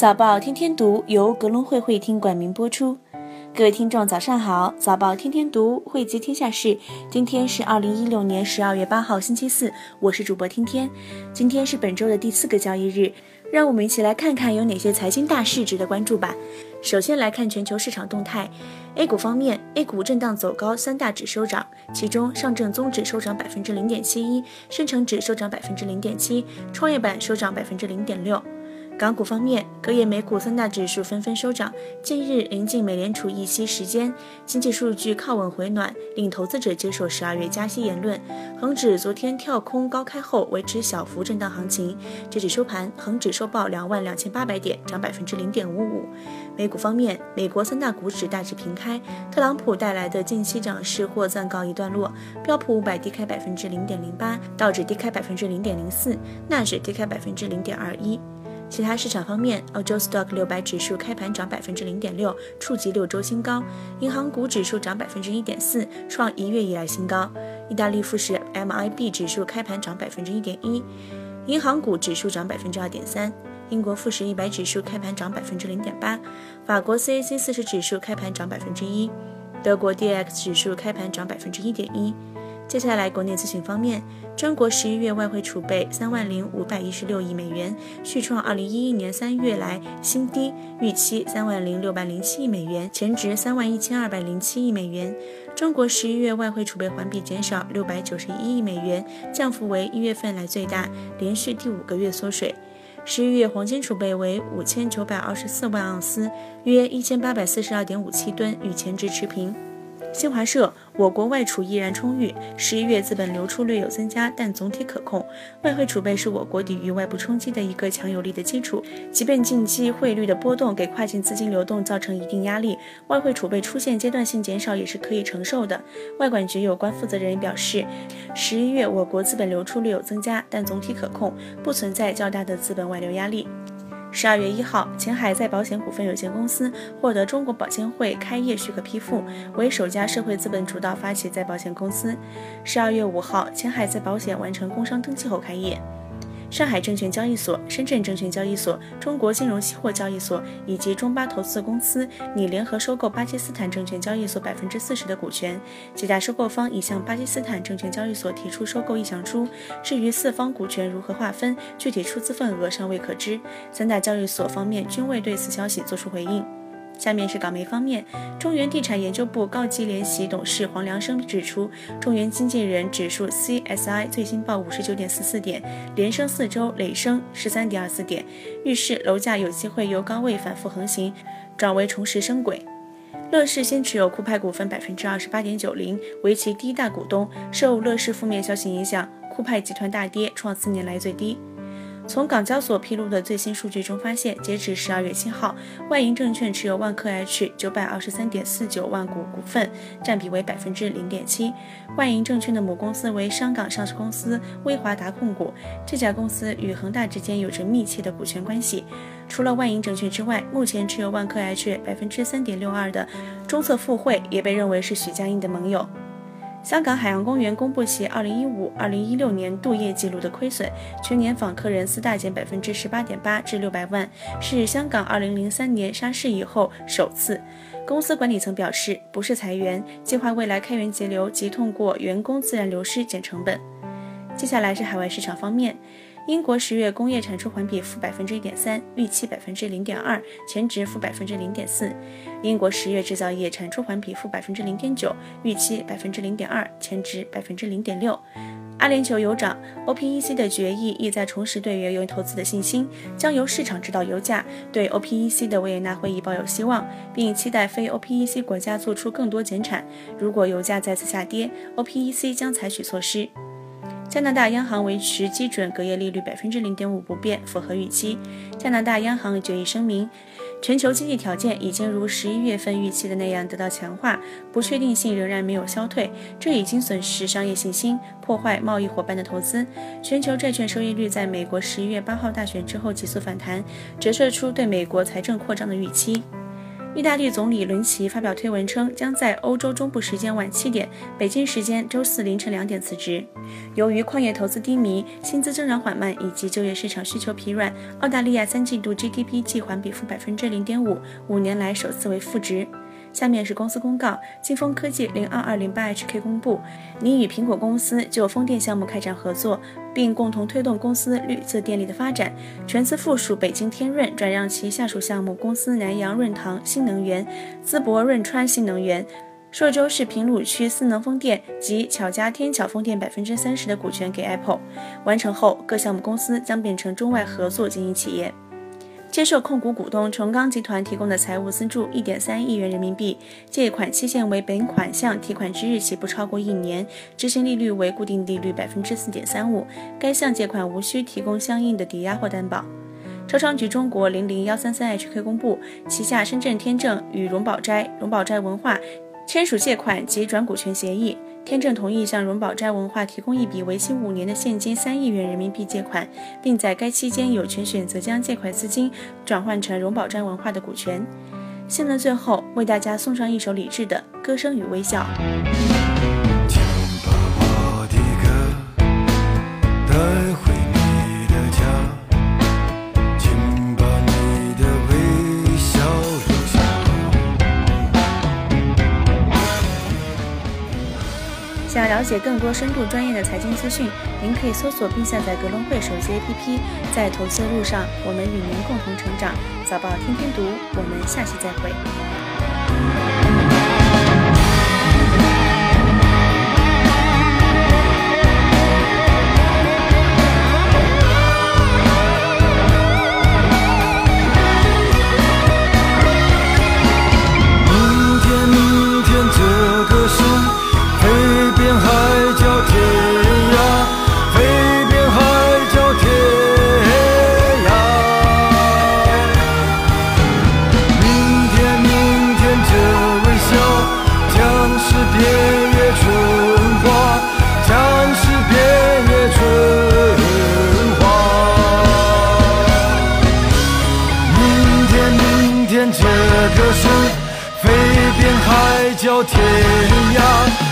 早报天天读由格隆会会厅冠名播出。各位听众，早上好！早报天天读，汇集天下事。今天是二零一六年十二月八号，星期四。我是主播天天。今天是本周的第四个交易日，让我们一起来看看有哪些财经大事值得关注吧。首先来看全球市场动态。A 股方面，A 股震荡走高，三大指收涨，其中上证综指收涨百分之零点七一，深成指收涨百分之零点七，创业板收涨百分之零点六。港股方面，隔夜美股三大指数纷纷收涨。近日临近美联储议息时间，经济数据靠稳回暖，令投资者接受十二月加息言论。恒指昨天跳空高开后，维持小幅震荡行情。截止收盘，恒指收报两万两千八百点，涨百分之零点五五。美股方面，美国三大股指大致平开，特朗普带来的近期涨势或暂告一段落。标普五百低开百分之零点零八，道指低开百分之零点零四，纳指低开百分之零点二一。其他市场方面，澳洲 Stock 六百指数开盘涨百分之零点六，触及六周新高；银行股指数涨百分之一点四，创一月以来新高；意大利富时 MIB 指数开盘涨百分之一点一，银行股指数涨百分之二点三；英国富时一百指数开盘涨百分之零点八；法国 CAC 四十指数开盘涨百分之一；德国 DAX 指数开盘涨百分之一点一。接下来，国内资讯方面，中国十一月外汇储备三万零五百一十六亿美元，续创二零一一年三月来新低，预期三万零六百零七亿美元，前值三万一千二百零七亿美元。中国十一月外汇储备环比减少六百九十一亿美元，降幅为一月份来最大，连续第五个月缩水。十一月黄金储备为五千九百二十四万盎司，约一千八百四十二点五七吨，与前值持平。新华社。我国外储依然充裕，十一月资本流出略有增加，但总体可控。外汇储备是我国抵御外部冲击的一个强有力的基础。即便近期汇率的波动给跨境资金流动造成一定压力，外汇储备出现阶段性减少也是可以承受的。外管局有关负责人表示，十一月我国资本流出略有增加，但总体可控，不存在较大的资本外流压力。十二月一号，前海再保险股份有限公司获得中国保监会开业许可批复，为首家社会资本主导发起再保险公司。十二月五号，前海再保险完成工商登记后开业。上海证券交易所、深圳证券交易所、中国金融期货交易所以及中巴投资公司拟联合收购巴基斯坦证券交易所百分之四十的股权，几大收购方已向巴基斯坦证券交易所提出收购意向书。至于四方股权如何划分，具体出资份额尚未可知。三大交易所方面均未对此消息作出回应。下面是港媒方面，中原地产研究部高级联席董事黄良生指出，中原经纪人指数 CSI 最新报五十九点四四点，连升四周，累升十三点二四点，预示楼价有机会由高位反复横行，转为重拾升轨。乐视先持有酷派股份百分之二十八点九零，为其第一大股东。受乐视负面消息影响，酷派集团大跌，创四年来最低。从港交所披露的最新数据中发现，截止十二月七号，万银证券持有万科 H 九百二十三点四九万股股份，占比为百分之零点七。万银证券的母公司为香港上市公司威华达控股，这家公司与恒大之间有着密切的股权关系。除了万银证券之外，目前持有万科 H 百分之三点六二的中策富汇也被认为是许家印的盟友。香港海洋公园公布其二零一五、二零一六年度业绩录的亏损，全年访客人次大减百分之十八点八至六百万，是香港二零零三年上市以后首次。公司管理层表示，不是裁员，计划未来开源节流及通过员工自然流失减成本。接下来是海外市场方面。英国十月工业产出环比负百分之一点三，预期百分之零点二，前值负百分之零点四。英国十月制造业产出环比负百分之零点九，预期百分之零点二，前值百分之零点六。阿联酋油涨，OPEC 的决议意在重拾对原油投资的信心，将由市场指导油价。对 OPEC 的维也纳会议抱有希望，并期待非 OPEC 国家做出更多减产。如果油价再次下跌，OPEC 将采取措施。加拿大央行维持基准隔夜利率百分之零点五不变，符合预期。加拿大央行决议声明，全球经济条件已经如十一月份预期的那样得到强化，不确定性仍然没有消退，这已经损失商业信心，破坏贸易伙伴的投资。全球债券收益率在美国十一月八号大选之后急速反弹，折射出对美国财政扩张的预期。意大利总理伦齐发表推文称，将在欧洲中部时间晚七点（北京时间周四凌晨两点）辞职。由于矿业投资低迷、薪资增长缓慢以及就业市场需求疲软，澳大利亚三季度 GDP 季环比负百分之零点五，五年来首次为负值。下面是公司公告：金风科技零二二零八 HK 公布，拟与苹果公司就风电项目开展合作，并共同推动公司绿色电力的发展。全资附属北京天润转让其下属项目公司南阳润堂新能源、淄博润川新能源、朔州市平鲁区思能风电及巧家天巧风电百分之三十的股权给 Apple。完成后，各项目公司将变成中外合作经营企业。接受控股股东重钢集团提供的财务资助一点三亿元人民币，借款期限为本款项提款之日起不超过一年，执行利率为固定利率百分之四点三五。该项借款无需提供相应的抵押或担保。招商局中国零零幺三三 HK 公布，旗下深圳天正与荣宝斋、荣宝斋文化签署借款及转股权协议。天正同意向荣宝斋文化提供一笔为期五年的现金三亿元人民币借款，并在该期间有权选择将借款资金转换成荣宝斋文化的股权。现在最后为大家送上一首李志的《歌声与微笑》。了解更多深度专业的财经资讯，您可以搜索并下载格隆汇手机 APP。在投资路上，我们与您共同成长。早报天天读，我们下期再会。天涯。